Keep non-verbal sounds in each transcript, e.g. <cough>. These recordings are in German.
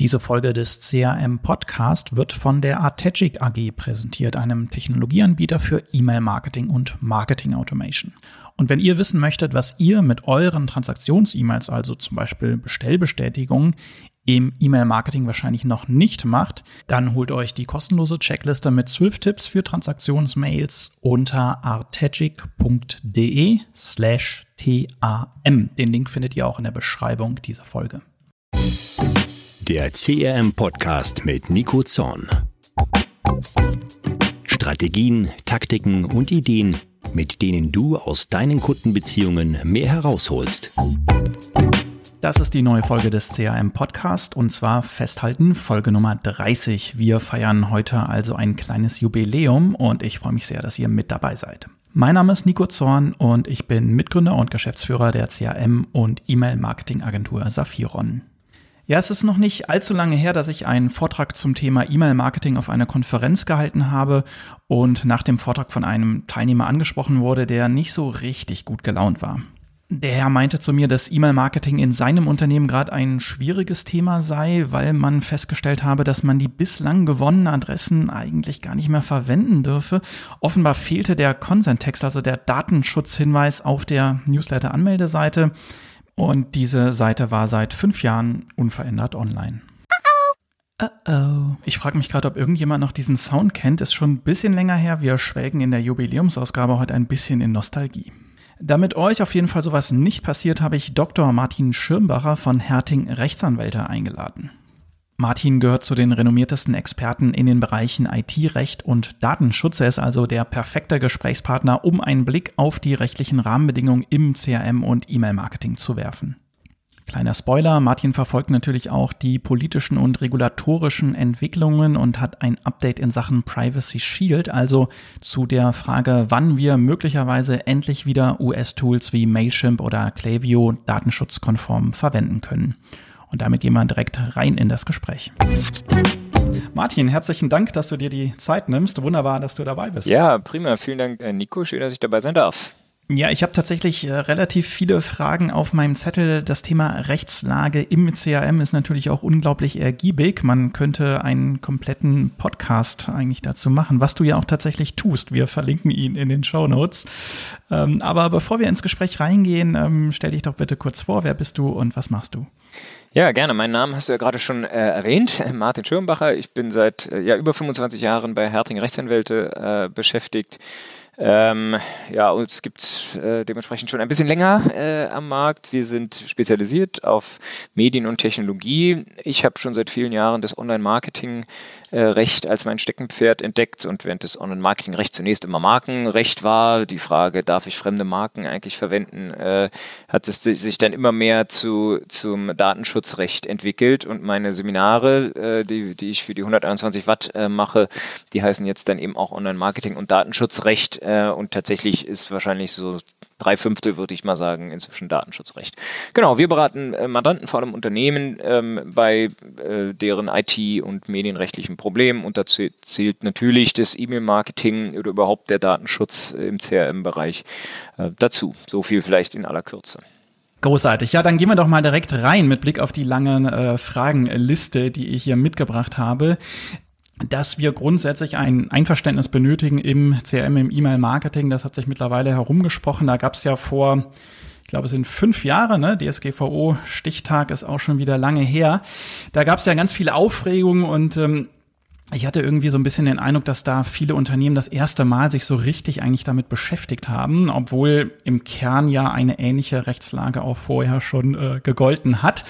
Diese Folge des CRM Podcast wird von der Artegic AG präsentiert, einem Technologieanbieter für E-Mail-Marketing und Marketing Automation. Und wenn ihr wissen möchtet, was ihr mit euren Transaktions-E-Mails, also zum Beispiel Bestellbestätigungen, im E-Mail-Marketing wahrscheinlich noch nicht macht, dann holt euch die kostenlose Checkliste mit 12 Tipps für Transaktionsmails unter artegic.de slash TAM. Den Link findet ihr auch in der Beschreibung dieser Folge. Der CRM-Podcast mit Nico Zorn. Strategien, Taktiken und Ideen, mit denen du aus deinen Kundenbeziehungen mehr herausholst. Das ist die neue Folge des CRM Podcast und zwar festhalten Folge Nummer 30. Wir feiern heute also ein kleines Jubiläum und ich freue mich sehr, dass ihr mit dabei seid. Mein Name ist Nico Zorn und ich bin Mitgründer und Geschäftsführer der CRM und E-Mail-Marketing-Agentur Saphiron. Ja, es ist noch nicht allzu lange her, dass ich einen Vortrag zum Thema E-Mail-Marketing auf einer Konferenz gehalten habe und nach dem Vortrag von einem Teilnehmer angesprochen wurde, der nicht so richtig gut gelaunt war. Der Herr meinte zu mir, dass E-Mail-Marketing in seinem Unternehmen gerade ein schwieriges Thema sei, weil man festgestellt habe, dass man die bislang gewonnenen Adressen eigentlich gar nicht mehr verwenden dürfe. Offenbar fehlte der Consent-Text, also der Datenschutzhinweis auf der Newsletter-Anmeldeseite. Und diese Seite war seit fünf Jahren unverändert online. Uh oh. Ich frage mich gerade, ob irgendjemand noch diesen Sound kennt. Ist schon ein bisschen länger her. Wir schwelgen in der Jubiläumsausgabe heute ein bisschen in Nostalgie. Damit euch auf jeden Fall sowas nicht passiert, habe ich Dr. Martin Schirmbacher von Herting Rechtsanwälte eingeladen. Martin gehört zu den renommiertesten Experten in den Bereichen IT-Recht und Datenschutz. Er ist also der perfekte Gesprächspartner, um einen Blick auf die rechtlichen Rahmenbedingungen im CRM und E-Mail-Marketing zu werfen. Kleiner Spoiler, Martin verfolgt natürlich auch die politischen und regulatorischen Entwicklungen und hat ein Update in Sachen Privacy Shield, also zu der Frage, wann wir möglicherweise endlich wieder US-Tools wie Mailchimp oder Klaviyo datenschutzkonform verwenden können. Und damit gehen wir direkt rein in das Gespräch. Martin, herzlichen Dank, dass du dir die Zeit nimmst. Wunderbar, dass du dabei bist. Ja, prima. Vielen Dank, äh, Nico. Schön, dass ich dabei sein darf. Ja, ich habe tatsächlich äh, relativ viele Fragen auf meinem Zettel. Das Thema Rechtslage im CRM ist natürlich auch unglaublich ergiebig. Man könnte einen kompletten Podcast eigentlich dazu machen, was du ja auch tatsächlich tust. Wir verlinken ihn in den Show Notes. Ähm, aber bevor wir ins Gespräch reingehen, ähm, stell dich doch bitte kurz vor. Wer bist du und was machst du? Ja, gerne. Meinen Namen hast du ja gerade schon äh, erwähnt, <laughs> Martin Schirmbacher. Ich bin seit äh, ja, über 25 Jahren bei Herting Rechtsanwälte äh, beschäftigt ähm, ja, uns gibt es äh, dementsprechend schon ein bisschen länger äh, am Markt. Wir sind spezialisiert auf Medien und Technologie. Ich habe schon seit vielen Jahren das Online-Marketing Recht als mein Steckenpferd entdeckt und während des Online-Marketing-Recht zunächst immer Markenrecht war, die Frage, darf ich fremde Marken eigentlich verwenden, äh, hat es sich dann immer mehr zu, zum Datenschutzrecht entwickelt und meine Seminare, äh, die, die ich für die 121 Watt äh, mache, die heißen jetzt dann eben auch Online-Marketing und Datenschutzrecht äh, und tatsächlich ist wahrscheinlich so drei Fünftel, würde ich mal sagen, inzwischen Datenschutzrecht. Genau, wir beraten äh, Mandanten, vor allem Unternehmen, ähm, bei äh, deren IT- und medienrechtlichen Problemen. Und dazu zählt natürlich das E-Mail-Marketing oder überhaupt der Datenschutz im CRM-Bereich äh, dazu. So viel vielleicht in aller Kürze. Großartig. Ja, dann gehen wir doch mal direkt rein mit Blick auf die lange äh, Fragenliste, die ich hier mitgebracht habe dass wir grundsätzlich ein Einverständnis benötigen im CRM, im E-Mail-Marketing. Das hat sich mittlerweile herumgesprochen. Da gab es ja vor, ich glaube, es sind fünf Jahre, ne? DSGVO-Stichtag ist auch schon wieder lange her. Da gab es ja ganz viele Aufregungen und ähm, ich hatte irgendwie so ein bisschen den Eindruck, dass da viele Unternehmen das erste Mal sich so richtig eigentlich damit beschäftigt haben, obwohl im Kern ja eine ähnliche Rechtslage auch vorher schon äh, gegolten hat.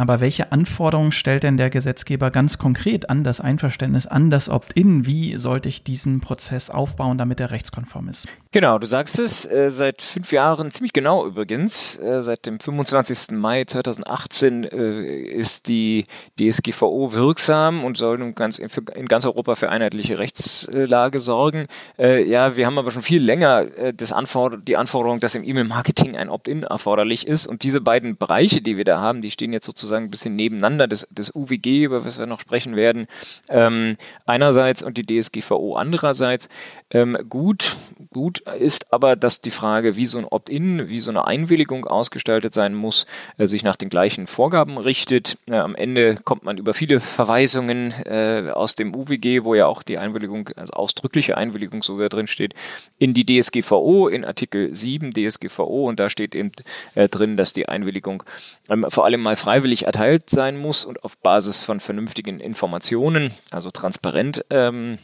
Aber welche Anforderungen stellt denn der Gesetzgeber ganz konkret an das Einverständnis, an das Opt-in? Wie sollte ich diesen Prozess aufbauen, damit er rechtskonform ist? Genau, du sagst es, äh, seit fünf Jahren, ziemlich genau übrigens, äh, seit dem 25. Mai 2018 äh, ist die DSGVO wirksam und soll nun ganz im für, in ganz Europa für einheitliche Rechtslage sorgen. Äh, ja, wir haben aber schon viel länger äh, das Anforder die Anforderung, dass im E-Mail-Marketing ein Opt-in erforderlich ist. Und diese beiden Bereiche, die wir da haben, die stehen jetzt sozusagen ein bisschen nebeneinander. Das, das UWG, über was wir noch sprechen werden, ähm, einerseits und die DSGVO andererseits. Ähm, gut, gut ist aber, dass die Frage, wie so ein Opt-in, wie so eine Einwilligung ausgestaltet sein muss, äh, sich nach den gleichen Vorgaben richtet. Äh, am Ende kommt man über viele Verweisungen äh, aus dem UWG, wo ja auch die Einwilligung, also ausdrückliche Einwilligung sogar drin steht, in die DSGVO, in Artikel 7 DSGVO und da steht eben äh, drin, dass die Einwilligung ähm, vor allem mal freiwillig erteilt sein muss und auf Basis von vernünftigen Informationen, also transparent ähm,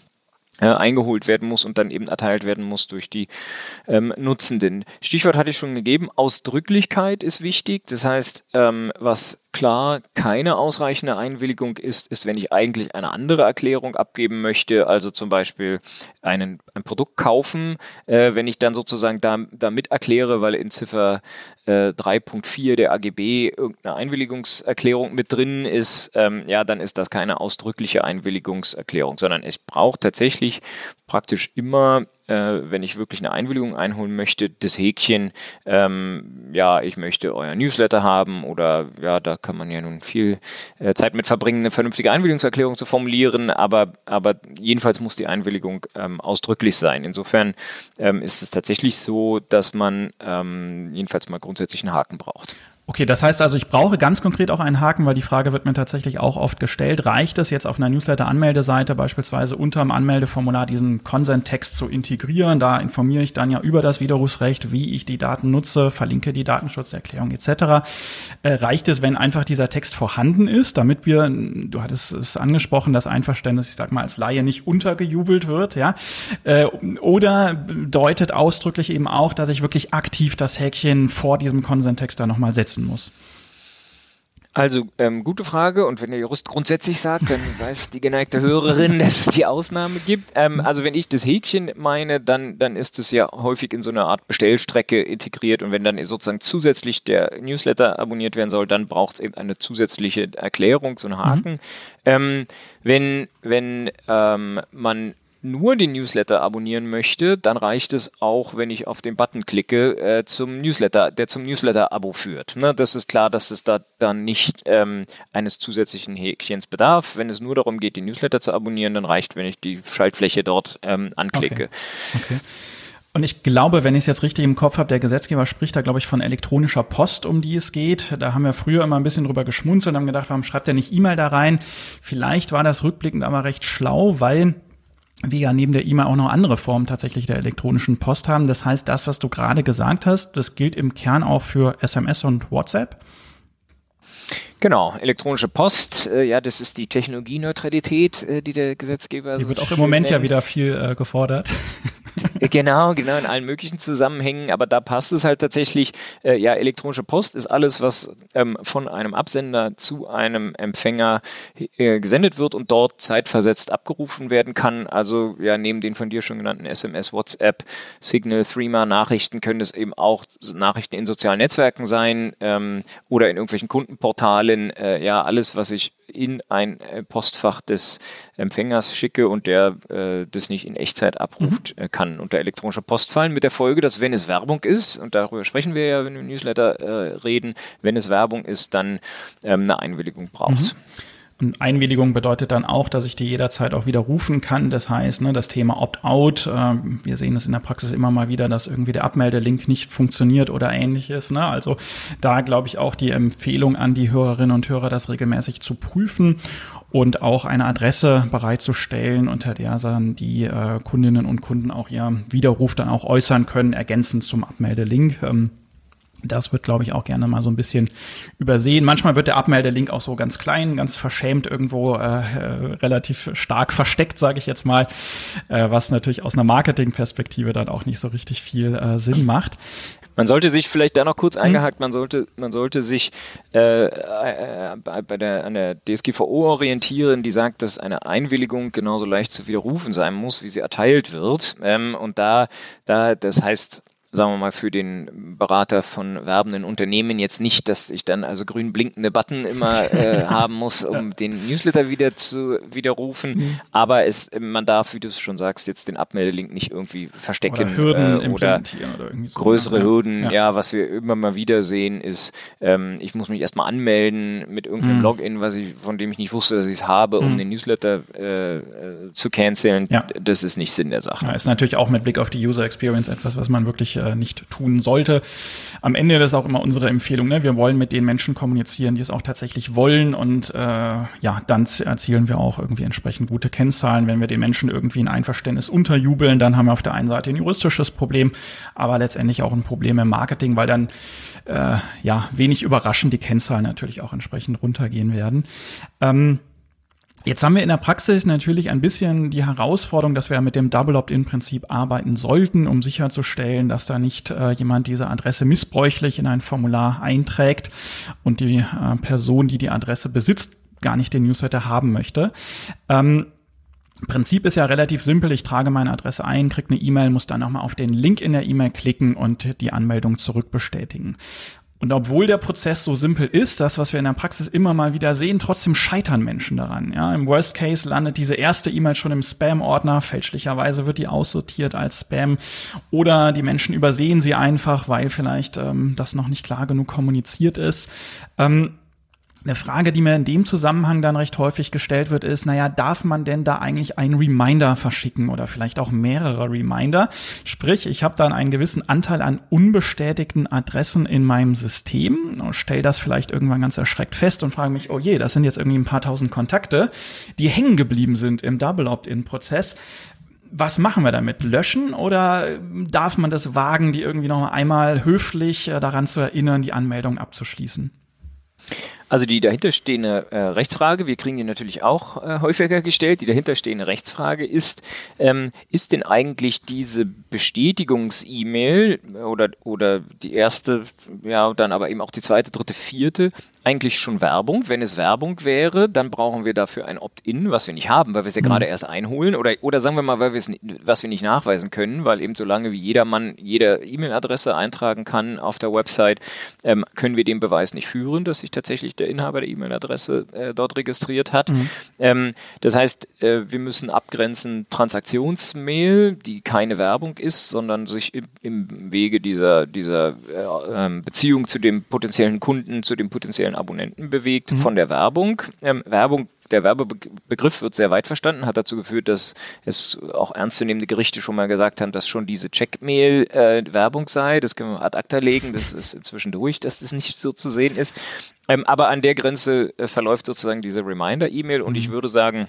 äh, eingeholt werden muss und dann eben erteilt werden muss durch die ähm, Nutzenden. Stichwort hatte ich schon gegeben, Ausdrücklichkeit ist wichtig. Das heißt, ähm, was klar keine ausreichende Einwilligung ist, ist, wenn ich eigentlich eine andere Erklärung abgeben möchte, also zum Beispiel einen, ein Produkt kaufen, äh, wenn ich dann sozusagen da, damit erkläre, weil in Ziffer äh, 3.4 der AGB irgendeine Einwilligungserklärung mit drin ist, ähm, ja, dann ist das keine ausdrückliche Einwilligungserklärung, sondern ich brauche tatsächlich praktisch immer äh, wenn ich wirklich eine Einwilligung einholen möchte, das Häkchen, ähm, ja, ich möchte euer Newsletter haben oder ja, da kann man ja nun viel äh, Zeit mit verbringen, eine vernünftige Einwilligungserklärung zu formulieren, aber, aber jedenfalls muss die Einwilligung ähm, ausdrücklich sein. Insofern ähm, ist es tatsächlich so, dass man ähm, jedenfalls mal grundsätzlich einen Haken braucht. Okay, das heißt also, ich brauche ganz konkret auch einen Haken, weil die Frage wird mir tatsächlich auch oft gestellt. Reicht es jetzt auf einer Newsletter-Anmeldeseite beispielsweise unter dem Anmeldeformular diesen Consent-Text zu integrieren? Da informiere ich dann ja über das Widerrufsrecht, wie ich die Daten nutze, verlinke die Datenschutzerklärung etc. Äh, reicht es, wenn einfach dieser Text vorhanden ist, damit wir, du hattest es angesprochen, das Einverständnis, ich sag mal, als Laie nicht untergejubelt wird, ja? Äh, oder deutet ausdrücklich eben auch, dass ich wirklich aktiv das Häkchen vor diesem Consent-Text da nochmal setze? Setzen muss? Also, ähm, gute Frage. Und wenn der Jurist grundsätzlich sagt, dann <laughs> weiß die geneigte Hörerin, <laughs> dass es die Ausnahme gibt. Ähm, also, wenn ich das Häkchen meine, dann, dann ist es ja häufig in so eine Art Bestellstrecke integriert. Und wenn dann sozusagen zusätzlich der Newsletter abonniert werden soll, dann braucht es eben eine zusätzliche Erklärung, so einen Haken. Mhm. Ähm, wenn wenn ähm, man nur den Newsletter abonnieren möchte, dann reicht es auch, wenn ich auf den Button klicke, äh, zum Newsletter, der zum Newsletter-Abo führt. Ne? Das ist klar, dass es da dann nicht ähm, eines zusätzlichen Häkchens bedarf. Wenn es nur darum geht, den Newsletter zu abonnieren, dann reicht, wenn ich die Schaltfläche dort ähm, anklicke. Okay. okay. Und ich glaube, wenn ich es jetzt richtig im Kopf habe, der Gesetzgeber spricht da, glaube ich, von elektronischer Post, um die es geht. Da haben wir früher immer ein bisschen drüber geschmunzelt und haben gedacht, warum schreibt er nicht E-Mail da rein? Vielleicht war das rückblickend aber recht schlau, weil wir ja neben der E-Mail auch noch andere Formen tatsächlich der elektronischen Post haben. Das heißt, das, was du gerade gesagt hast, das gilt im Kern auch für SMS und WhatsApp. Genau, elektronische Post, äh, ja, das ist die Technologieneutralität, äh, die der Gesetzgeber. Die so wird auch im Moment nennt. ja wieder viel äh, gefordert. <laughs> <laughs> genau, genau, in allen möglichen Zusammenhängen, aber da passt es halt tatsächlich, äh, ja, elektronische Post ist alles, was ähm, von einem Absender zu einem Empfänger äh, gesendet wird und dort zeitversetzt abgerufen werden kann. Also ja, neben den von dir schon genannten SMS, WhatsApp, Signal, Threema Nachrichten können es eben auch Nachrichten in sozialen Netzwerken sein ähm, oder in irgendwelchen Kundenportalen. Äh, ja, alles, was ich in ein äh, Postfach des Empfängers schicke und der äh, das nicht in Echtzeit abruft, mhm. Äh, kann unter elektronischer Post fallen. Mit der Folge, dass wenn es Werbung ist, und darüber sprechen wir ja, wenn wir im Newsletter äh, reden, wenn es Werbung ist, dann ähm, eine Einwilligung braucht. Mhm. Und Einwilligung bedeutet dann auch, dass ich die jederzeit auch wieder rufen kann. Das heißt, ne, das Thema Opt-out, äh, wir sehen es in der Praxis immer mal wieder, dass irgendwie der Abmeldelink nicht funktioniert oder ähnliches. Ne? Also da glaube ich auch die Empfehlung an die Hörerinnen und Hörer, das regelmäßig zu prüfen und auch eine Adresse bereitzustellen, unter der dann die äh, Kundinnen und Kunden auch ihr Widerruf dann auch äußern können, ergänzend zum Abmeldelink. Ähm, das wird, glaube ich, auch gerne mal so ein bisschen übersehen. Manchmal wird der Abmeldelink auch so ganz klein, ganz verschämt irgendwo äh, äh, relativ stark versteckt, sage ich jetzt mal, äh, was natürlich aus einer Marketingperspektive dann auch nicht so richtig viel äh, Sinn macht. Man sollte sich vielleicht da noch kurz mhm. eingehakt, man sollte, man sollte sich äh, äh, bei der, an der DSGVO orientieren, die sagt, dass eine Einwilligung genauso leicht zu widerrufen sein muss, wie sie erteilt wird. Ähm, und da, da, das heißt, sagen wir mal, für den Berater von werbenden Unternehmen jetzt nicht, dass ich dann also grün blinkende Button immer <laughs> äh, haben muss, um den Newsletter wieder zu widerrufen. Mhm. Aber es, man darf, wie du es schon sagst, jetzt den Abmeldelink nicht irgendwie verstecken oder, Hürden äh, oder, oder so größere Hürden. Ja. ja. was wir immer mal wieder sehen, ist, ähm, ich muss mich erstmal anmelden mit irgendeinem mhm. Login, was ich, von dem ich nicht wusste, dass ich es habe, um mhm. den Newsletter äh, zu canceln. Ja. Das ist nicht Sinn der Sache. Ja, ist natürlich auch mit Blick auf die User Experience etwas, was man wirklich äh, nicht tun sollte. Am Ende ist auch immer unsere Empfehlung. Ne? Wir wollen mit den Menschen kommunizieren, die es auch tatsächlich wollen und äh, ja, dann erzielen wir auch irgendwie entsprechend gute Kennzahlen. Wenn wir den Menschen irgendwie ein Einverständnis unterjubeln, dann haben wir auf der einen Seite ein juristisches Problem, aber letztendlich auch ein Problem im Marketing, weil dann äh, ja wenig überraschend die Kennzahlen natürlich auch entsprechend runtergehen werden. Ähm, Jetzt haben wir in der Praxis natürlich ein bisschen die Herausforderung, dass wir mit dem Double Opt-in-Prinzip arbeiten sollten, um sicherzustellen, dass da nicht äh, jemand diese Adresse missbräuchlich in ein Formular einträgt und die äh, Person, die die Adresse besitzt, gar nicht den Newsletter haben möchte. Ähm, Prinzip ist ja relativ simpel. Ich trage meine Adresse ein, kriege eine E-Mail, muss dann nochmal auf den Link in der E-Mail klicken und die Anmeldung zurückbestätigen. Und obwohl der Prozess so simpel ist, das, was wir in der Praxis immer mal wieder sehen, trotzdem scheitern Menschen daran. Ja, Im Worst Case landet diese erste E-Mail schon im Spam-Ordner. Fälschlicherweise wird die aussortiert als Spam. Oder die Menschen übersehen sie einfach, weil vielleicht ähm, das noch nicht klar genug kommuniziert ist. Ähm, eine Frage, die mir in dem Zusammenhang dann recht häufig gestellt wird, ist, naja, darf man denn da eigentlich einen Reminder verschicken oder vielleicht auch mehrere Reminder? Sprich, ich habe dann einen gewissen Anteil an unbestätigten Adressen in meinem System, stelle das vielleicht irgendwann ganz erschreckt fest und frage mich, oh je, das sind jetzt irgendwie ein paar tausend Kontakte, die hängen geblieben sind im Double Opt-in-Prozess was machen wir damit? Löschen oder darf man das wagen, die irgendwie noch einmal höflich äh, daran zu erinnern, die Anmeldung abzuschließen? Also die dahinterstehende äh, Rechtsfrage, wir kriegen die natürlich auch äh, häufiger gestellt, die dahinterstehende Rechtsfrage ist, ähm, ist denn eigentlich diese Bestätigungs-E-Mail oder, oder die erste, ja, dann aber eben auch die zweite, dritte, vierte eigentlich schon Werbung. Wenn es Werbung wäre, dann brauchen wir dafür ein Opt-in, was wir nicht haben, weil wir es ja mhm. gerade erst einholen oder, oder sagen wir mal, weil wir es, was wir nicht nachweisen können, weil eben solange wie jedermann jede E-Mail-Adresse eintragen kann auf der Website, ähm, können wir den Beweis nicht führen, dass sich tatsächlich der Inhaber der E-Mail-Adresse äh, dort registriert hat. Mhm. Ähm, das heißt, äh, wir müssen abgrenzen Transaktionsmail, die keine Werbung ist, sondern sich im, im Wege dieser, dieser äh, ähm, Beziehung zu dem potenziellen Kunden, zu dem potenziellen Abonnenten bewegt mhm. von der Werbung. Ähm, Werbung der Werbebegriff wird sehr weit verstanden, hat dazu geführt, dass es auch ernstzunehmende Gerichte schon mal gesagt haben, dass schon diese Checkmail äh, Werbung sei. Das können wir ad acta legen, das ist inzwischen durch, dass das nicht so zu sehen ist. Ähm, aber an der Grenze äh, verläuft sozusagen diese Reminder-E-Mail und mhm. ich würde sagen,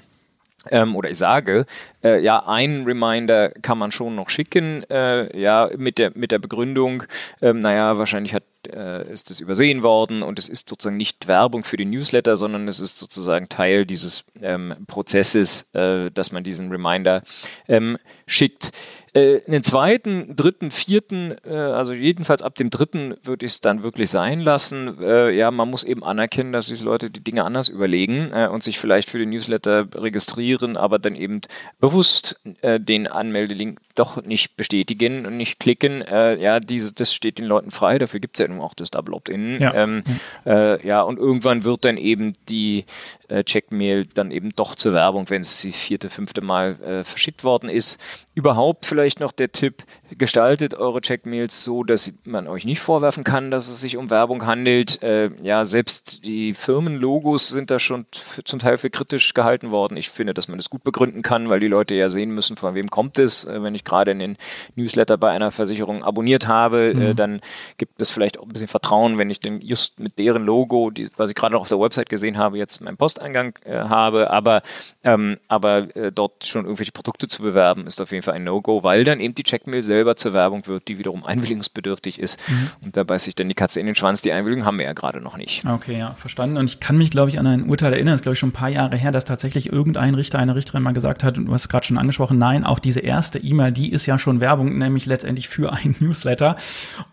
ähm, oder ich sage, äh, ja, einen Reminder kann man schon noch schicken, äh, ja, mit der, mit der Begründung, ähm, naja, wahrscheinlich hat, äh, ist das übersehen worden und es ist sozusagen nicht Werbung für den Newsletter, sondern es ist sozusagen Teil dieses ähm, Prozesses, äh, dass man diesen Reminder ähm, schickt. Äh, in den zweiten, dritten, vierten, äh, also jedenfalls ab dem dritten würde ich es dann wirklich sein lassen. Äh, ja, man muss eben anerkennen, dass sich Leute die Dinge anders überlegen äh, und sich vielleicht für den Newsletter registrieren, aber dann eben bewusst den Anmeldelink doch nicht bestätigen und nicht klicken. Ja, diese, das steht den Leuten frei, dafür gibt es ja nun auch das Double Opt-in. Ja. Ähm, ja, und irgendwann wird dann eben die Checkmail dann eben doch zur Werbung, wenn es die vierte, fünfte Mal verschickt worden ist. Überhaupt vielleicht noch der Tipp, gestaltet eure Checkmails so, dass man euch nicht vorwerfen kann, dass es sich um Werbung handelt. Äh, ja, selbst die Firmenlogos sind da schon zum Teil für kritisch gehalten worden. Ich finde, dass man das gut begründen kann, weil die Leute ja sehen müssen, von wem kommt es. Äh, wenn ich gerade in den Newsletter bei einer Versicherung abonniert habe, äh, mhm. äh, dann gibt es vielleicht auch ein bisschen Vertrauen, wenn ich den just mit deren Logo, die, was ich gerade noch auf der Website gesehen habe, jetzt meinen Posteingang äh, habe. Aber, ähm, aber äh, dort schon irgendwelche Produkte zu bewerben, ist auf jeden Fall ein No-Go, weil dann eben die Checkmail selber zur Werbung wird, die wiederum einwilligungsbedürftig ist. Mhm. Und da beißt sich dann die Katze in den Schwanz. Die Einwilligung haben wir ja gerade noch nicht. Okay, ja, verstanden. Und ich kann mich, glaube ich, an ein Urteil erinnern, das ist, glaube ich, schon ein paar Jahre her, dass tatsächlich irgendein Richter, eine Richterin mal gesagt hat, und du hast es gerade schon angesprochen, nein, auch diese erste E-Mail, die ist ja schon Werbung, nämlich letztendlich für einen <laughs> Newsletter.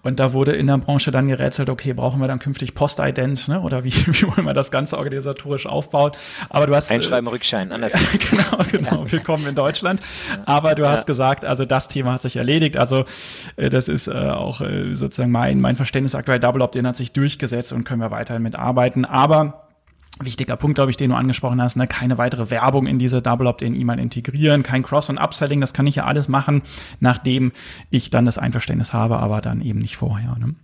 Und da wurde in der Branche dann gerätselt, okay, brauchen wir dann künftig Postident, ne? oder wie, <laughs> wie wollen wir das Ganze organisatorisch aufbauen? Aufbaut. Aber du hast. Einschreiben, Rückschein, anders <laughs> geht's. genau, genau. Willkommen in Deutschland. Aber du hast gesagt, also das Thema hat sich erledigt. Also äh, das ist äh, auch äh, sozusagen mein, mein Verständnis aktuell. Double Opt-in hat sich durchgesetzt und können wir weiterhin mitarbeiten. Aber Wichtiger Punkt, glaube ich, den du angesprochen hast, ne? keine weitere Werbung in diese Double Opt-in-E-Mail integrieren, kein Cross- und Upselling, das kann ich ja alles machen, nachdem ich dann das Einverständnis habe, aber dann eben nicht vorher. Ne?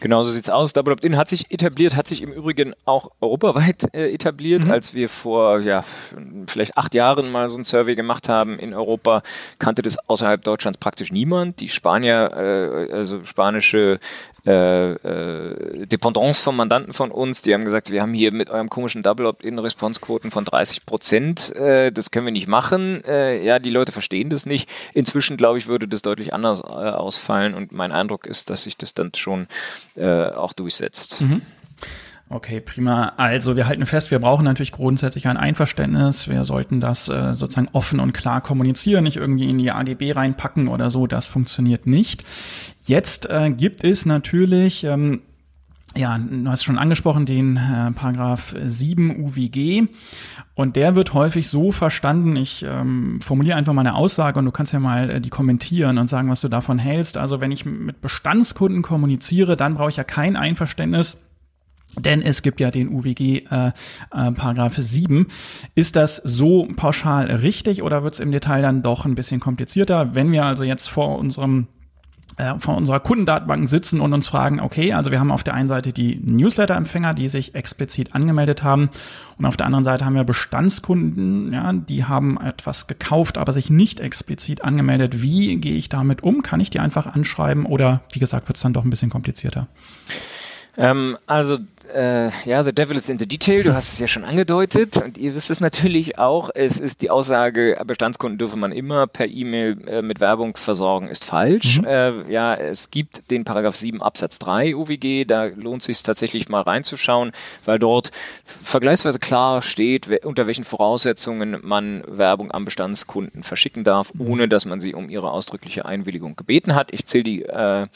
Genau so sieht's aus. Double Opt-in hat sich etabliert, hat sich im Übrigen auch europaweit äh, etabliert. Mhm. Als wir vor ja, vielleicht acht Jahren mal so ein Survey gemacht haben in Europa, kannte das außerhalb Deutschlands praktisch niemand. Die Spanier, äh, also spanische äh, äh, Dependance vom Mandanten von uns, die haben gesagt, wir haben hier mit eurem komischen Double Opt-in Responsequoten von 30 Prozent, äh, das können wir nicht machen. Äh, ja, die Leute verstehen das nicht. Inzwischen, glaube ich, würde das deutlich anders äh, ausfallen und mein Eindruck ist, dass sich das dann schon äh, auch durchsetzt. Mhm. Okay, prima. Also wir halten fest, wir brauchen natürlich grundsätzlich ein Einverständnis. Wir sollten das äh, sozusagen offen und klar kommunizieren, nicht irgendwie in die AGB reinpacken oder so. Das funktioniert nicht. Jetzt äh, gibt es natürlich, ähm, ja, du hast schon angesprochen, den äh, Paragraph 7 UWG. Und der wird häufig so verstanden, ich ähm, formuliere einfach mal eine Aussage und du kannst ja mal äh, die kommentieren und sagen, was du davon hältst. Also wenn ich mit Bestandskunden kommuniziere, dann brauche ich ja kein Einverständnis denn es gibt ja den UWG äh, äh, Paragraph 7. Ist das so pauschal richtig oder wird es im Detail dann doch ein bisschen komplizierter? Wenn wir also jetzt vor unserem äh, vor unserer Kundendatenbank sitzen und uns fragen, okay, also wir haben auf der einen Seite die Newsletter-Empfänger, die sich explizit angemeldet haben und auf der anderen Seite haben wir Bestandskunden, ja, die haben etwas gekauft, aber sich nicht explizit angemeldet. Wie gehe ich damit um? Kann ich die einfach anschreiben oder wie gesagt, wird es dann doch ein bisschen komplizierter? Ähm, also äh, ja, The Devil is in the Detail, du hast es ja schon angedeutet und ihr wisst es natürlich auch, es ist die Aussage, Bestandskunden dürfe man immer per E-Mail äh, mit Werbung versorgen, ist falsch. Mhm. Äh, ja, es gibt den Paragraph 7 Absatz 3 UWG, da lohnt es sich tatsächlich mal reinzuschauen, weil dort vergleichsweise klar steht, unter welchen Voraussetzungen man Werbung am Bestandskunden verschicken darf, mhm. ohne dass man sie um ihre ausdrückliche Einwilligung gebeten hat. Ich zähle die, äh,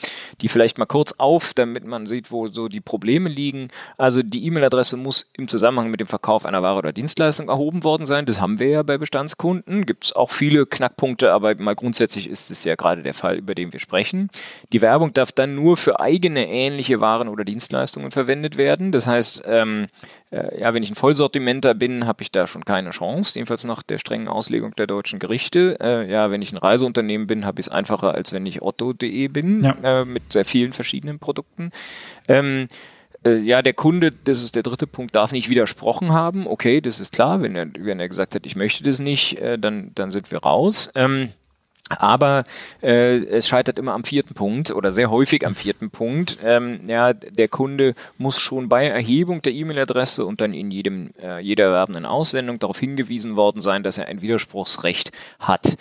die vielleicht mal kurz auf, damit man sieht, wo so die Probleme liegen. Also die E-Mail-Adresse muss im Zusammenhang mit dem Verkauf einer Ware oder Dienstleistung erhoben worden sein. Das haben wir ja bei Bestandskunden. Gibt es auch viele Knackpunkte, aber mal grundsätzlich ist es ja gerade der Fall, über den wir sprechen. Die Werbung darf dann nur für eigene ähnliche Waren oder Dienstleistungen verwendet werden. Das heißt, ähm, äh, ja, wenn ich ein Vollsortimenter bin, habe ich da schon keine Chance, jedenfalls nach der strengen Auslegung der deutschen Gerichte. Äh, ja, wenn ich ein Reiseunternehmen bin, habe ich es einfacher, als wenn ich otto.de bin, ja. äh, mit sehr vielen verschiedenen Produkten. Ähm, äh, ja, der Kunde, das ist der dritte Punkt, darf nicht widersprochen haben. Okay, das ist klar. Wenn er, wenn er gesagt hat, ich möchte das nicht, äh, dann, dann sind wir raus. Ähm, aber äh, es scheitert immer am vierten Punkt oder sehr häufig am vierten Punkt. Ähm, ja, der Kunde muss schon bei Erhebung der E-Mail-Adresse und dann in jedem, äh, jeder werbenden Aussendung darauf hingewiesen worden sein, dass er ein Widerspruchsrecht hat.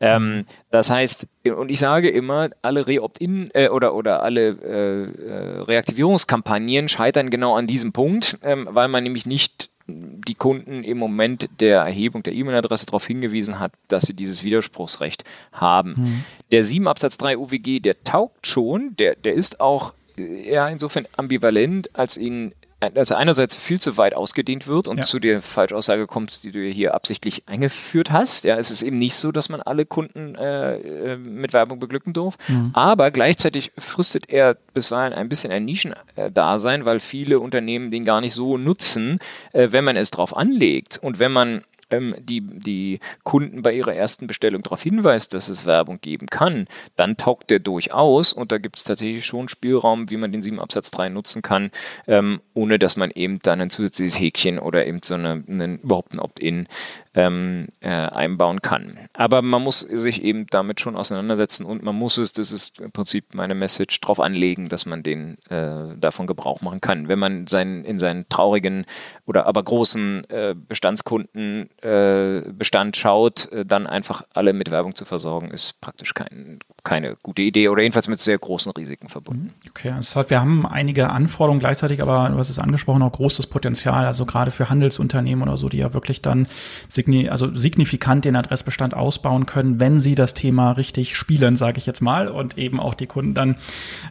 Ähm, das heißt, und ich sage immer, alle Re-Opt-in äh, oder, oder alle äh, äh, Reaktivierungskampagnen scheitern genau an diesem Punkt, ähm, weil man nämlich nicht die Kunden im Moment der Erhebung der E-Mail-Adresse darauf hingewiesen hat, dass sie dieses Widerspruchsrecht haben. Mhm. Der 7 Absatz 3 UWG, der taugt schon, der, der ist auch eher insofern ambivalent, als ihn also einerseits viel zu weit ausgedehnt wird und ja. zu der Falschaussage kommt, die du hier absichtlich eingeführt hast. Ja, es ist eben nicht so, dass man alle Kunden äh, äh mit Werbung beglücken darf, mhm. aber gleichzeitig fristet er bisweilen ein bisschen ein Nischendasein, weil viele Unternehmen den gar nicht so nutzen, äh, wenn man es drauf anlegt und wenn man ähm, die, die Kunden bei ihrer ersten Bestellung darauf hinweist, dass es Werbung geben kann, dann taugt der durchaus und da gibt es tatsächlich schon Spielraum, wie man den 7 Absatz 3 nutzen kann, ähm, ohne dass man eben dann ein zusätzliches Häkchen oder eben so eine, einen, überhaupt ein Opt-in ähm, äh, einbauen kann. Aber man muss sich eben damit schon auseinandersetzen und man muss es, das ist im Prinzip meine Message, darauf anlegen, dass man den äh, davon Gebrauch machen kann. Wenn man seinen, in seinen traurigen oder aber großen äh, Bestandskunden E-Mail-Bestand schaut, dann einfach alle mit Werbung zu versorgen, ist praktisch kein, keine gute Idee oder jedenfalls mit sehr großen Risiken verbunden. Mhm. Okay, das heißt, wir haben einige Anforderungen gleichzeitig, aber du hast es angesprochen, auch großes Potenzial, also gerade für Handelsunternehmen oder so, die ja wirklich dann signi also signifikant den Adressbestand ausbauen können, wenn sie das Thema richtig spielen, sage ich jetzt mal, und eben auch die Kunden dann,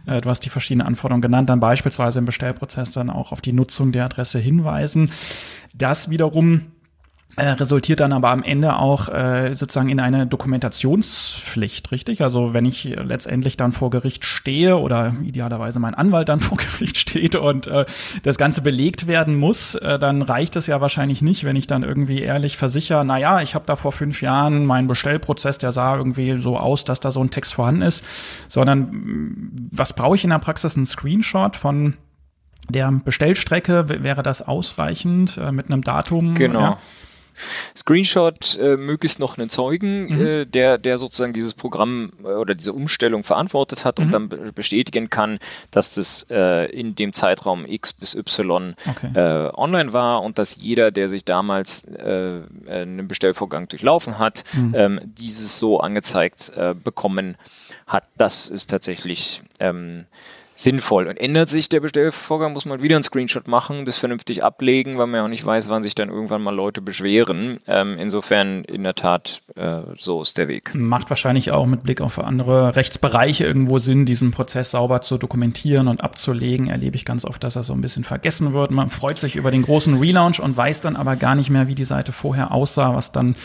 äh, du hast die verschiedenen Anforderungen genannt, dann beispielsweise im Bestellprozess dann auch auf die Nutzung der Adresse hinweisen. Das wiederum äh, resultiert dann aber am Ende auch äh, sozusagen in eine Dokumentationspflicht, richtig? Also wenn ich letztendlich dann vor Gericht stehe oder idealerweise mein Anwalt dann <laughs> vor Gericht steht und äh, das Ganze belegt werden muss, äh, dann reicht es ja wahrscheinlich nicht, wenn ich dann irgendwie ehrlich versichere, na ja, ich habe da vor fünf Jahren meinen Bestellprozess, der sah irgendwie so aus, dass da so ein Text vorhanden ist, sondern mm, was brauche ich in der Praxis? Ein Screenshot von der Bestellstrecke, wäre das ausreichend äh, mit einem Datum? Genau. Ja? Screenshot äh, möglichst noch einen Zeugen, mhm. äh, der, der sozusagen dieses Programm äh, oder diese Umstellung verantwortet hat mhm. und dann be bestätigen kann, dass das äh, in dem Zeitraum X bis Y okay. Äh, online war und dass jeder, der sich damals äh, einen Bestellvorgang durchlaufen hat, mhm. ähm, dieses so angezeigt bekommen hat. Das ist tatsächlich ähm, sinnvoll. Und ändert sich der Bestellvorgang, muss man wieder einen Screenshot machen, das vernünftig ablegen, weil man ja auch nicht weiß, wann sich dann irgendwann mal Leute beschweren. Ähm, insofern in der Tat, äh, so ist der Weg. Macht wahrscheinlich auch mit Blick auf andere Rechtsbereiche irgendwo Sinn, diesen Prozess sauber zu dokumentieren und abzulegen. Erlebe ich ganz oft, dass er so ein bisschen vergessen wird. Man freut sich über den großen Relaunch und weiß dann aber gar nicht mehr, wie die Seite vorher aussah, was dann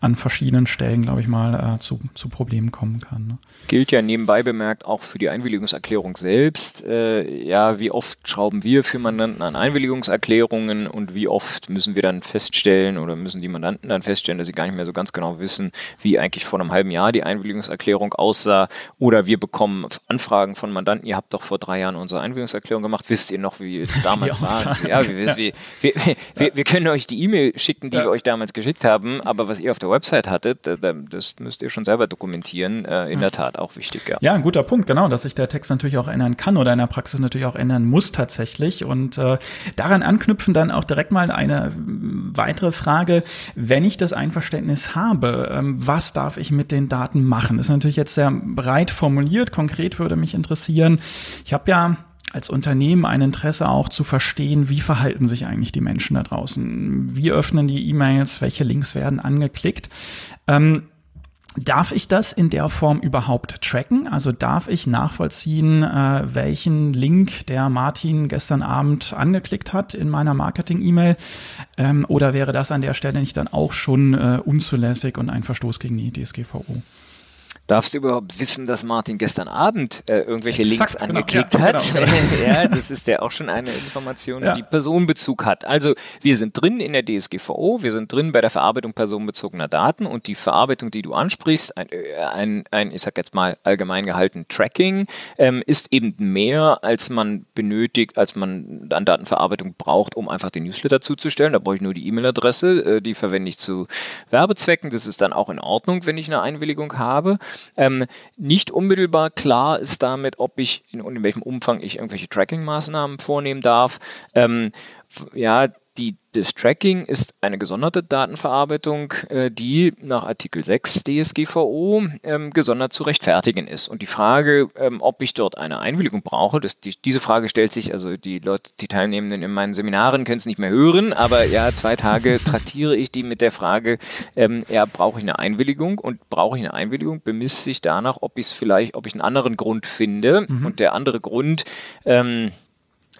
an verschiedenen Stellen, glaube ich mal, äh, zu, zu Problemen kommen kann. Ne? Gilt ja nebenbei bemerkt auch für die Einwilligungserklärung selbst selbst, äh, ja, wie oft schrauben wir für Mandanten an Einwilligungserklärungen und wie oft müssen wir dann feststellen oder müssen die Mandanten dann feststellen, dass sie gar nicht mehr so ganz genau wissen, wie eigentlich vor einem halben Jahr die Einwilligungserklärung aussah oder wir bekommen Anfragen von Mandanten, ihr habt doch vor drei Jahren unsere Einwilligungserklärung gemacht, wisst ihr noch, wie es damals war? Ja, wir, ja. Wir, wir, wir, wir, können euch die E-Mail schicken, die ja. wir euch damals geschickt haben, aber was ihr auf der Website hattet, das müsst ihr schon selber dokumentieren, äh, in der Tat auch wichtig. Ja. ja, ein guter Punkt, genau, dass sich der Text natürlich auch ändern kann kann oder in der Praxis natürlich auch ändern muss tatsächlich. Und äh, daran anknüpfen dann auch direkt mal eine weitere Frage, wenn ich das Einverständnis habe, ähm, was darf ich mit den Daten machen? Das ist natürlich jetzt sehr breit formuliert. Konkret würde mich interessieren. Ich habe ja als Unternehmen ein Interesse auch zu verstehen, wie verhalten sich eigentlich die Menschen da draußen? Wie öffnen die E-Mails? Welche Links werden angeklickt? Ähm, Darf ich das in der Form überhaupt tracken? Also darf ich nachvollziehen, äh, welchen Link der Martin gestern Abend angeklickt hat in meiner Marketing-E-Mail? Ähm, oder wäre das an der Stelle nicht dann auch schon äh, unzulässig und ein Verstoß gegen die DSGVO? Darfst du überhaupt wissen, dass Martin gestern Abend äh, irgendwelche Exakt, Links genau, angeklickt ja, hat? Genau, genau. <laughs> ja, das ist ja auch schon eine Information, ja. die Personenbezug hat. Also wir sind drin in der DSGVO, wir sind drin bei der Verarbeitung personenbezogener Daten und die Verarbeitung, die du ansprichst, ein, äh, ein, ein ich sag jetzt mal allgemein gehalten Tracking, ähm, ist eben mehr, als man benötigt, als man an Datenverarbeitung braucht, um einfach den Newsletter zuzustellen. Da brauche ich nur die E-Mail-Adresse, äh, die verwende ich zu Werbezwecken. Das ist dann auch in Ordnung, wenn ich eine Einwilligung habe. Ähm, nicht unmittelbar klar ist damit, ob ich in, in welchem Umfang ich irgendwelche Tracking-Maßnahmen vornehmen darf. Ähm, ja, die, das Tracking ist eine gesonderte Datenverarbeitung, äh, die nach Artikel 6 DSGVO ähm, gesondert zu rechtfertigen ist. Und die Frage, ähm, ob ich dort eine Einwilligung brauche, das, die, diese Frage stellt sich, also die Leute, die Teilnehmenden in meinen Seminaren können es nicht mehr hören, aber ja, zwei Tage <laughs> traktiere ich die mit der Frage, ähm, ja, brauche ich eine Einwilligung? Und brauche ich eine Einwilligung, bemisst sich danach, ob ich es vielleicht, ob ich einen anderen Grund finde. Mhm. Und der andere Grund, ähm,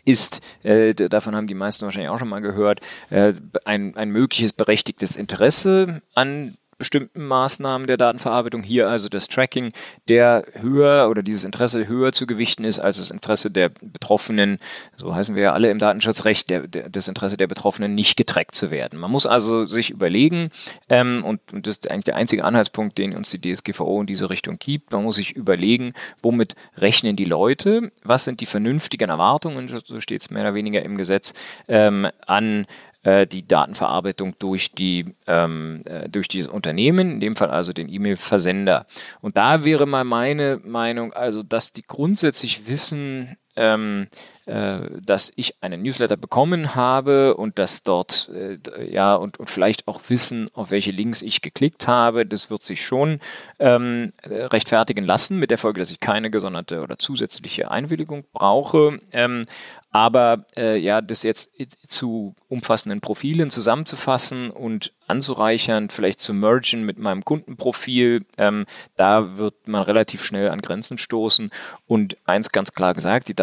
ist, äh, davon haben die meisten wahrscheinlich auch schon mal gehört, äh, ein, ein mögliches berechtigtes Interesse an bestimmten Maßnahmen der Datenverarbeitung, hier also das Tracking, der höher oder dieses Interesse höher zu gewichten ist als das Interesse der Betroffenen, so heißen wir ja alle im Datenschutzrecht, der, der, das Interesse der Betroffenen nicht getrackt zu werden. Man muss also sich überlegen, ähm, und, und das ist eigentlich der einzige Anhaltspunkt, den uns die DSGVO in diese Richtung gibt, man muss sich überlegen, womit rechnen die Leute, was sind die vernünftigen Erwartungen, so steht es mehr oder weniger im Gesetz, ähm, an äh, die Datenverarbeitung durch, die, ähm, äh, durch dieses Unternehmen, in dem Fall also den E-Mail-Versender. Und da wäre mal meine Meinung, also dass die grundsätzlich wissen, ähm, äh, dass ich einen Newsletter bekommen habe und dass dort, äh, ja, und, und vielleicht auch wissen, auf welche Links ich geklickt habe. Das wird sich schon ähm, rechtfertigen lassen, mit der Folge, dass ich keine gesonderte oder zusätzliche Einwilligung brauche. Ähm, aber äh, ja, das jetzt zu umfassenden Profilen zusammenzufassen und anzureichern, vielleicht zu mergen mit meinem Kundenprofil, ähm, da wird man relativ schnell an Grenzen stoßen. Und eins ganz klar gesagt, die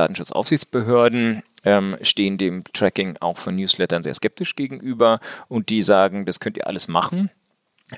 Datenschutzaufsichtsbehörden ähm, stehen dem Tracking auch von Newslettern sehr skeptisch gegenüber und die sagen, das könnt ihr alles machen.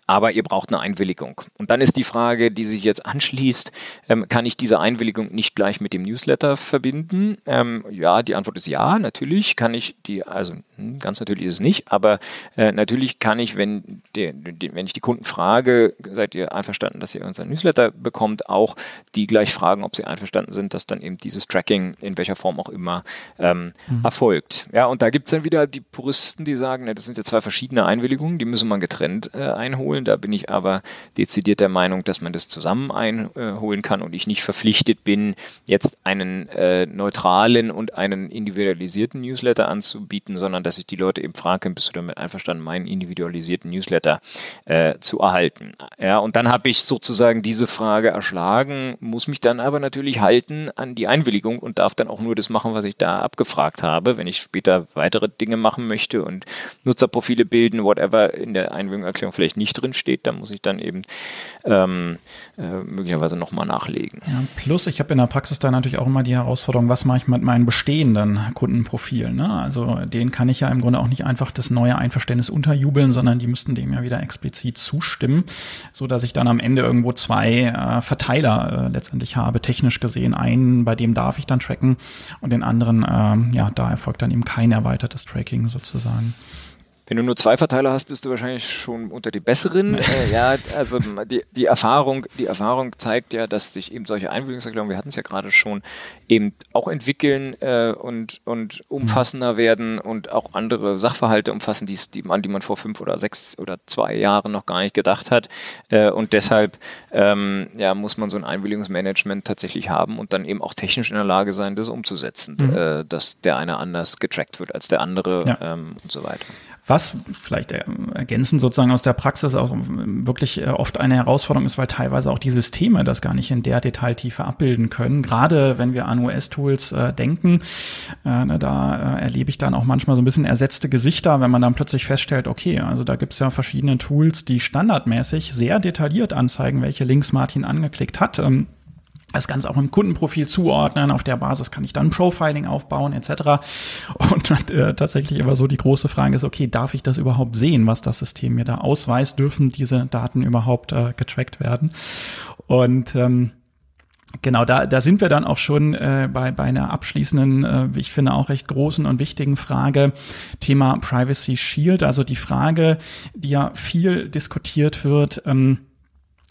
Aber ihr braucht eine Einwilligung. Und dann ist die Frage, die sich jetzt anschließt, ähm, kann ich diese Einwilligung nicht gleich mit dem Newsletter verbinden? Ähm, ja, die Antwort ist ja, natürlich kann ich die, also hm, ganz natürlich ist es nicht, aber äh, natürlich kann ich, wenn, die, die, wenn ich die Kunden frage, seid ihr einverstanden, dass ihr unseren Newsletter bekommt, auch die gleich fragen, ob sie einverstanden sind, dass dann eben dieses Tracking in welcher Form auch immer ähm, mhm. erfolgt. Ja, und da gibt es dann wieder die Puristen, die sagen, na, das sind ja zwei verschiedene Einwilligungen, die müssen man getrennt äh, einholen einholen. Da bin ich aber dezidiert der Meinung, dass man das zusammen einholen kann und ich nicht verpflichtet bin, jetzt einen äh, neutralen und einen individualisierten Newsletter anzubieten, sondern dass ich die Leute eben frage, bist du damit einverstanden, meinen individualisierten Newsletter äh, zu erhalten? Ja, und dann habe ich sozusagen diese Frage erschlagen, muss mich dann aber natürlich halten an die Einwilligung und darf dann auch nur das machen, was ich da abgefragt habe. Wenn ich später weitere Dinge machen möchte und Nutzerprofile bilden, whatever in der Einwilligungserklärung vielleicht nicht nicht drin steht, da muss ich dann eben ähm, äh, möglicherweise nochmal nachlegen. Ja, plus, ich habe in der Praxis da natürlich auch immer die Herausforderung, was mache ich mit meinen bestehenden Kundenprofilen? Ne? Also denen kann ich ja im Grunde auch nicht einfach das neue Einverständnis unterjubeln, sondern die müssten dem ja wieder explizit zustimmen, so dass ich dann am Ende irgendwo zwei äh, Verteiler äh, letztendlich habe, technisch gesehen. Einen, bei dem darf ich dann tracken und den anderen, äh, ja, da erfolgt dann eben kein erweitertes Tracking sozusagen. Wenn du nur zwei Verteiler hast, bist du wahrscheinlich schon unter die besseren. äh, ja, also die, die Erfahrung, die Erfahrung zeigt ja, dass sich eben solche Einwilligungserklärungen, wir hatten es ja gerade schon, eben auch entwickeln äh, und, und umfassender werden und auch andere Sachverhalte umfassen, die, die, an die man vor fünf oder sechs oder zwei Jahren noch gar nicht gedacht hat. Äh, und deshalb ähm, ja, muss man so ein Einwilligungsmanagement tatsächlich haben und dann eben auch technisch in der Lage sein, das umzusetzen, mhm. äh, dass der eine anders getrackt wird als der andere ja. ähm, und so weiter. Was vielleicht ergänzend sozusagen aus der Praxis auch wirklich äh, oft eine Herausforderung ist, weil teilweise auch die Systeme das gar nicht in der Detailtiefe abbilden können. Gerade wenn wir an US-Tools äh, denken, äh, ne, da äh, erlebe ich dann auch manchmal so ein bisschen ersetzte Gesichter, wenn man dann plötzlich feststellt, okay, also da gibt es ja verschiedene Tools, die standardmäßig sehr detailliert anzeigen, welche Links Martin angeklickt hat. Ähm, das Ganze auch im Kundenprofil zuordnen. Auf der Basis kann ich dann Profiling aufbauen etc. Und äh, tatsächlich immer so die große Frage ist, okay, darf ich das überhaupt sehen, was das System mir da ausweist? Dürfen diese Daten überhaupt äh, getrackt werden? Und ähm, Genau, da, da sind wir dann auch schon äh, bei, bei einer abschließenden, äh, ich finde auch recht großen und wichtigen Frage, Thema Privacy Shield, also die Frage, die ja viel diskutiert wird, ähm,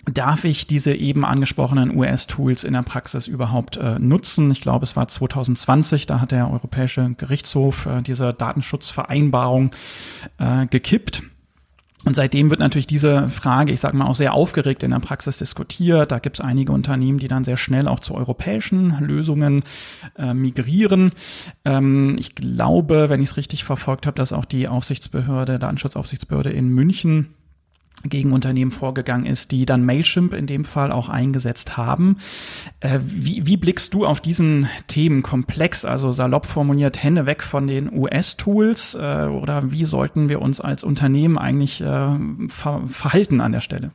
darf ich diese eben angesprochenen US-Tools in der Praxis überhaupt äh, nutzen? Ich glaube, es war 2020, da hat der Europäische Gerichtshof äh, diese Datenschutzvereinbarung äh, gekippt. Und seitdem wird natürlich diese Frage, ich sage mal, auch sehr aufgeregt in der Praxis diskutiert. Da gibt es einige Unternehmen, die dann sehr schnell auch zu europäischen Lösungen äh, migrieren. Ähm, ich glaube, wenn ich es richtig verfolgt habe, dass auch die Aufsichtsbehörde, Datenschutzaufsichtsbehörde in München gegen Unternehmen vorgegangen ist, die dann Mailchimp in dem Fall auch eingesetzt haben. Äh, wie, wie blickst du auf diesen Themenkomplex, also salopp formuliert, Hände weg von den US-Tools äh, oder wie sollten wir uns als Unternehmen eigentlich äh, ver verhalten an der Stelle?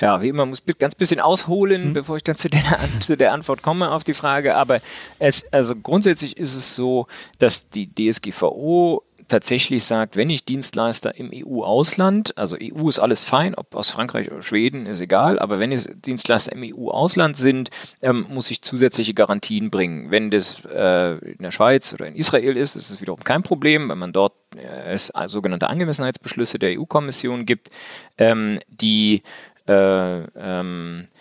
Ja, wie immer, muss ich ganz bisschen ausholen, mhm. bevor ich dann zu der, <laughs> zu der, Antwort komme auf die Frage. Aber es, also grundsätzlich ist es so, dass die DSGVO tatsächlich sagt, wenn ich Dienstleister im EU-Ausland, also EU ist alles fein, ob aus Frankreich oder Schweden, ist egal, aber wenn es Dienstleister im EU-Ausland sind, ähm, muss ich zusätzliche Garantien bringen. Wenn das äh, in der Schweiz oder in Israel ist, ist es wiederum kein Problem, wenn man dort äh, es sogenannte Angemessenheitsbeschlüsse der EU-Kommission gibt, ähm, die äh, ähm, äh,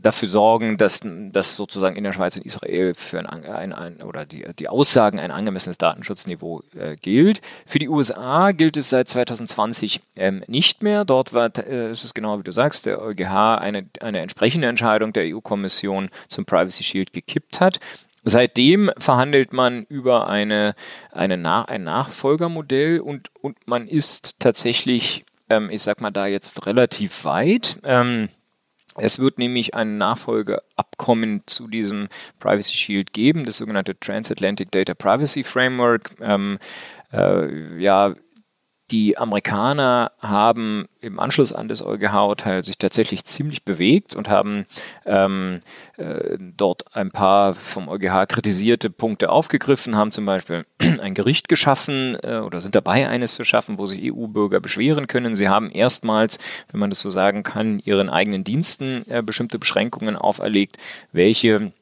dafür sorgen, dass, dass sozusagen in der Schweiz und Israel für ein, ein, ein oder die, die Aussagen ein angemessenes Datenschutzniveau äh, gilt. Für die USA gilt es seit 2020 ähm, nicht mehr. Dort war, äh, ist es genau wie du sagst, der EuGH eine, eine entsprechende Entscheidung der EU-Kommission zum Privacy Shield gekippt hat. Seitdem verhandelt man über eine, eine Nach ein Nachfolgermodell und, und man ist tatsächlich, ähm, ich sag mal, da jetzt relativ weit. Ähm, es wird nämlich ein Nachfolgeabkommen zu diesem Privacy Shield geben, das sogenannte Transatlantic Data Privacy Framework. Ähm, äh, ja, die Amerikaner haben im Anschluss an das EuGH-Urteil sich tatsächlich ziemlich bewegt und haben ähm, äh, dort ein paar vom EuGH kritisierte Punkte aufgegriffen, haben zum Beispiel <clears throat> ein Gericht geschaffen äh, oder sind dabei, eines zu schaffen, wo sich EU-Bürger beschweren können. Sie haben erstmals, wenn man das so sagen kann, ihren eigenen Diensten äh, bestimmte Beschränkungen auferlegt, welche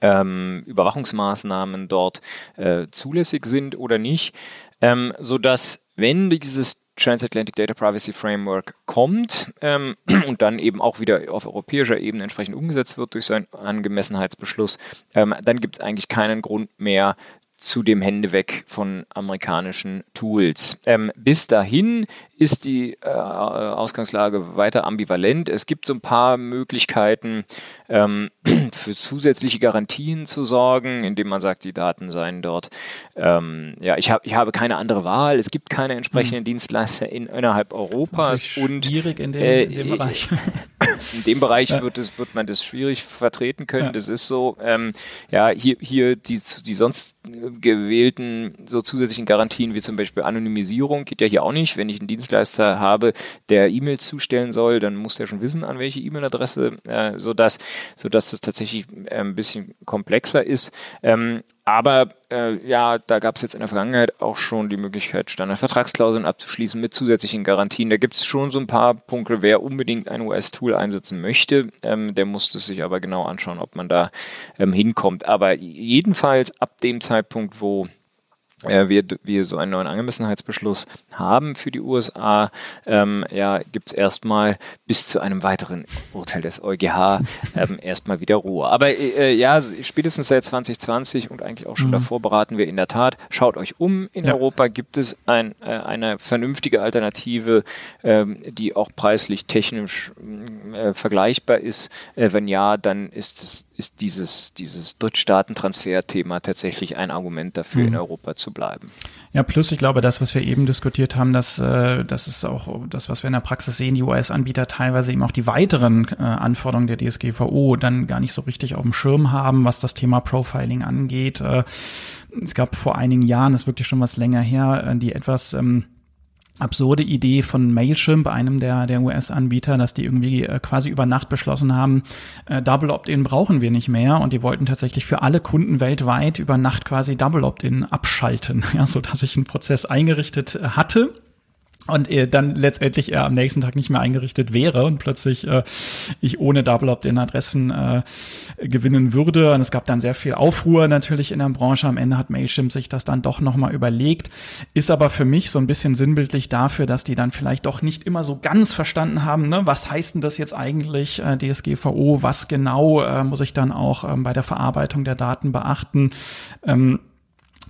ähm, Überwachungsmaßnahmen dort äh, zulässig sind oder nicht, ähm, sodass wenn dieses Transatlantic Data Privacy Framework kommt ähm, <clears throat> und dann eben auch wieder auf europäischer Ebene entsprechend umgesetzt wird durch seinen Angemessenheitsbeschluss, ähm, dann gibt es eigentlich keinen Grund mehr, zu dem Hände weg von amerikanischen Tools. Ähm, bis dahin ist die äh, Ausgangslage weiter ambivalent. Es gibt so ein paar Möglichkeiten, ähm, <clears throat> für zusätzliche Garantien zu sorgen, indem man sagt, die Daten seien dort. Ähm, ja, ich, hab, ich habe keine andere Wahl. Es gibt keine entsprechenden mhm. Dienstleister in, innerhalb Europas. und schwierig in dem, äh, in dem Bereich. <laughs> In dem Bereich ja. wird, es, wird man das schwierig vertreten können. Ja. Das ist so. Ähm, ja, hier, hier die, die sonst gewählten so zusätzlichen Garantien wie zum Beispiel Anonymisierung geht ja hier auch nicht. Wenn ich einen Dienstleister habe, der E-Mails zustellen soll, dann muss der schon wissen, an welche E-Mail-Adresse, äh, sodass, sodass es tatsächlich äh, ein bisschen komplexer ist. Ähm, aber äh, ja, da gab es jetzt in der Vergangenheit auch schon die Möglichkeit, Standardvertragsklauseln abzuschließen mit zusätzlichen Garantien. Da gibt es schon so ein paar Punkte, wer unbedingt ein US-Tool einsetzen möchte, ähm, der muss es sich aber genau anschauen, ob man da ähm, hinkommt. Aber jedenfalls ab dem Zeitpunkt, wo äh, wir, wir so einen neuen Angemessenheitsbeschluss haben für die USA, ähm, ja, gibt es erstmal bis zu einem weiteren Urteil des EuGH ähm, <laughs> erstmal wieder Ruhe. Aber äh, ja, spätestens seit 2020 und eigentlich auch schon mhm. davor beraten wir in der Tat, schaut euch um. In ja. Europa gibt es ein, äh, eine vernünftige Alternative, ähm, die auch preislich technisch äh, vergleichbar ist. Äh, wenn ja, dann ist es ist dieses, dieses Drittstaatentransfer-Thema tatsächlich ein Argument dafür, mhm. in Europa zu bleiben. Ja, plus ich glaube, das, was wir eben diskutiert haben, dass äh, das ist auch das, was wir in der Praxis sehen, die US-Anbieter teilweise eben auch die weiteren äh, Anforderungen der DSGVO dann gar nicht so richtig auf dem Schirm haben, was das Thema Profiling angeht. Äh, es gab vor einigen Jahren, das ist wirklich schon was länger her, äh, die etwas ähm, absurde Idee von Mailchimp, einem der, der US-Anbieter, dass die irgendwie äh, quasi über Nacht beschlossen haben, äh, Double Opt-in brauchen wir nicht mehr. Und die wollten tatsächlich für alle Kunden weltweit über Nacht quasi Double Opt-in abschalten, <laughs> ja, so dass ich einen Prozess eingerichtet äh, hatte und äh, dann letztendlich er am nächsten Tag nicht mehr eingerichtet wäre und plötzlich äh, ich ohne Double Opt-in Adressen äh, gewinnen würde. Und es gab dann sehr viel Aufruhr natürlich in der Branche. Am Ende hat Mailchimp sich das dann doch nochmal überlegt. Ist aber für mich so ein bisschen sinnbildlich dafür, dass die dann vielleicht doch nicht immer so ganz verstanden haben, ne? was heißt denn das jetzt eigentlich äh, DSGVO? Was genau äh, muss ich dann auch ähm, bei der Verarbeitung der Daten beachten? Ähm,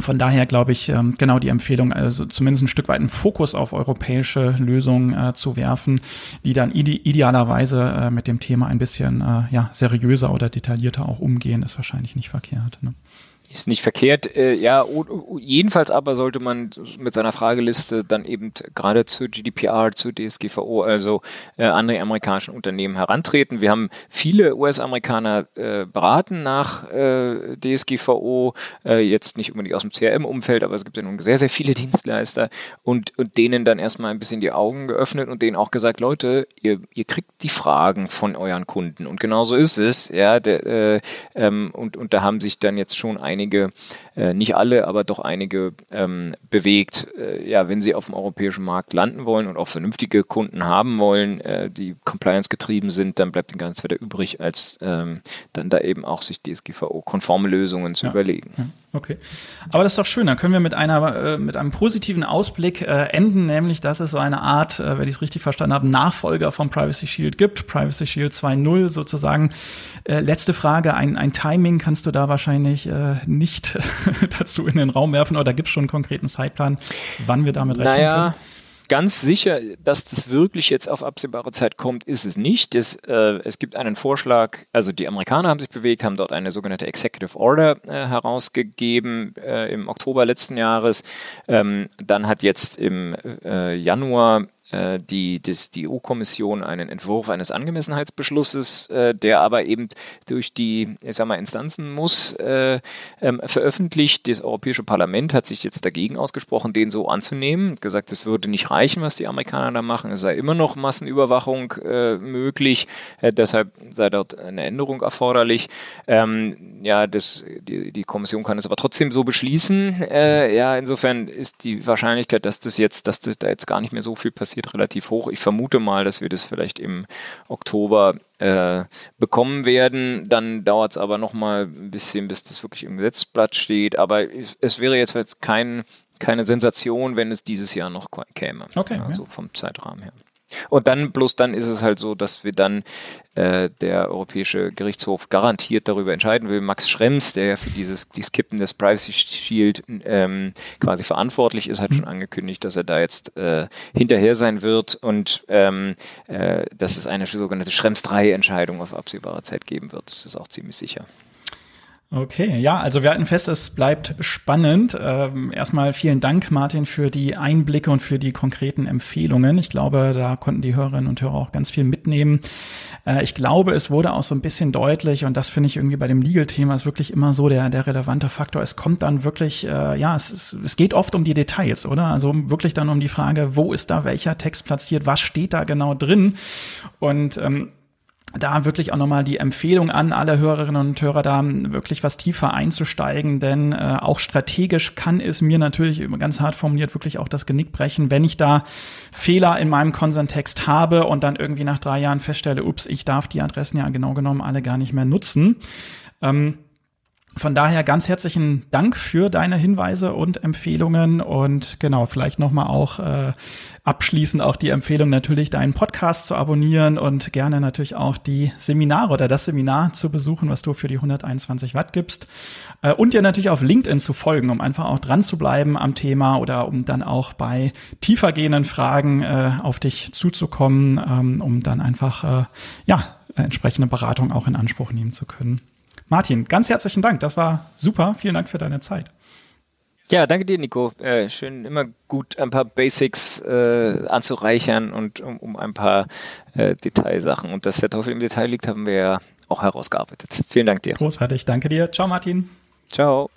von daher glaube ich, ähm, genau die Empfehlung, also zumindest ein Stück weit einen Fokus auf europäische Lösungen äh, zu werfen, die dann ide idealerweise äh, mit dem Thema ein bisschen äh, ja, seriöser oder detaillierter auch umgehen, ist wahrscheinlich nicht verkehrt. Ne? Ist nicht verkehrt. Äh, ja, jedenfalls aber sollte man mit seiner Frageliste dann eben gerade zu GDPR, zu DSGVO, also äh, andere amerikanischen Unternehmen herantreten. Wir haben viele US-Amerikaner äh, beraten nach äh, DSGVO, äh, jetzt nicht unbedingt aus dem CRM-Umfeld, aber es gibt ja nun sehr, sehr viele <laughs> Dienstleister und, und denen dann erstmal ein bisschen die Augen geöffnet und denen auch gesagt, Leute, ihr, ihr kriegt die Fragen von euren Kunden und genauso ist es, ja, der, äh, ähm, und, und da haben sich dann jetzt schon einige einige, äh, nicht alle, aber doch einige ähm, bewegt. Äh, ja, wenn sie auf dem europäischen Markt landen wollen und auch vernünftige Kunden haben wollen, äh, die Compliance getrieben sind, dann bleibt ihnen gar nichts weiter übrig, als ähm, dann da eben auch sich DSGVO-konforme Lösungen zu ja. überlegen. Ja. Okay. Aber das ist doch schön. Dann können wir mit einer äh, mit einem positiven Ausblick äh, enden, nämlich dass es so eine Art, wenn ich es richtig verstanden habe, Nachfolger vom Privacy Shield gibt. Privacy Shield 2.0 sozusagen. Letzte Frage, ein, ein Timing kannst du da wahrscheinlich nicht <laughs> dazu in den Raum werfen oder gibt es schon einen konkreten Zeitplan, wann wir damit rechnen naja. können? ganz sicher, dass das wirklich jetzt auf absehbare Zeit kommt, ist es nicht. Es, äh, es gibt einen Vorschlag, also die Amerikaner haben sich bewegt, haben dort eine sogenannte Executive Order äh, herausgegeben äh, im Oktober letzten Jahres. Ähm, dann hat jetzt im äh, Januar äh, die, das, die EU-Kommission einen Entwurf eines Angemessenheitsbeschlusses, äh, der aber eben durch die ich sag mal, Instanzen muss, äh, ähm, veröffentlicht. Das Europäische Parlament hat sich jetzt dagegen ausgesprochen, den so anzunehmen, gesagt, es würde nicht reichen, was die Amerikaner da machen, es sei immer noch Massenüberwachung äh, möglich, äh, deshalb sei dort eine Änderung erforderlich. Ähm, ja, das, die, die, Kommission kann es aber trotzdem so beschließen. Ja, insofern ist die Wahrscheinlichkeit, dass das jetzt, dass das da jetzt gar nicht mehr so viel passiert, passiert, relativ hoch. Ich vermute mal, dass wir das vielleicht im Oktober äh, bekommen werden. Dann dauert es aber noch mal ein bisschen, bis das wirklich im Gesetzblatt steht. Aber es, es wäre jetzt kein, keine Sensation, wenn es dieses Jahr noch käme. Okay. Also ja. vom Zeitrahmen her. Und dann, bloß dann ist es halt so, dass wir dann äh, der Europäische Gerichtshof garantiert darüber entscheiden will. Max Schrems, der ja für dieses, dieses Kippen des Privacy Shield ähm, quasi verantwortlich ist, hat schon mhm. angekündigt, dass er da jetzt äh, hinterher sein wird und ähm, äh, dass es eine sogenannte Schrems 3 Entscheidung auf absehbare Zeit geben wird. Das ist auch ziemlich sicher. Okay, ja, also wir halten fest, es bleibt spannend. Ähm, erstmal vielen Dank, Martin, für die Einblicke und für die konkreten Empfehlungen. Ich glaube, da konnten die Hörerinnen und Hörer auch ganz viel mitnehmen. Äh, ich glaube, es wurde auch so ein bisschen deutlich, und das finde ich irgendwie bei dem Legal-Thema ist wirklich immer so der, der relevante Faktor. Es kommt dann wirklich, äh, ja, es, es geht oft um die Details, oder? Also wirklich dann um die Frage, wo ist da welcher Text platziert, was steht da genau drin? Und ähm, da wirklich auch nochmal die Empfehlung an alle Hörerinnen und Hörer, da wirklich was tiefer einzusteigen, denn äh, auch strategisch kann es mir natürlich ganz hart formuliert wirklich auch das Genick brechen, wenn ich da Fehler in meinem Consent-Text habe und dann irgendwie nach drei Jahren feststelle, ups, ich darf die Adressen ja genau genommen alle gar nicht mehr nutzen. Ähm, von daher ganz herzlichen Dank für deine Hinweise und Empfehlungen und genau, vielleicht nochmal auch äh, abschließend auch die Empfehlung natürlich deinen Podcast zu abonnieren und gerne natürlich auch die Seminare oder das Seminar zu besuchen, was du für die 121 Watt gibst äh, und dir natürlich auf LinkedIn zu folgen, um einfach auch dran zu bleiben am Thema oder um dann auch bei tiefergehenden Fragen äh, auf dich zuzukommen, ähm, um dann einfach äh, ja entsprechende Beratung auch in Anspruch nehmen zu können. Martin, ganz herzlichen Dank. Das war super. Vielen Dank für deine Zeit. Ja, danke dir, Nico. Äh, schön, immer gut ein paar Basics äh, anzureichern und um, um ein paar äh, Detailsachen. Und dass der Teufel im Detail liegt, haben wir ja auch herausgearbeitet. Vielen Dank dir. Großartig, danke dir. Ciao, Martin. Ciao.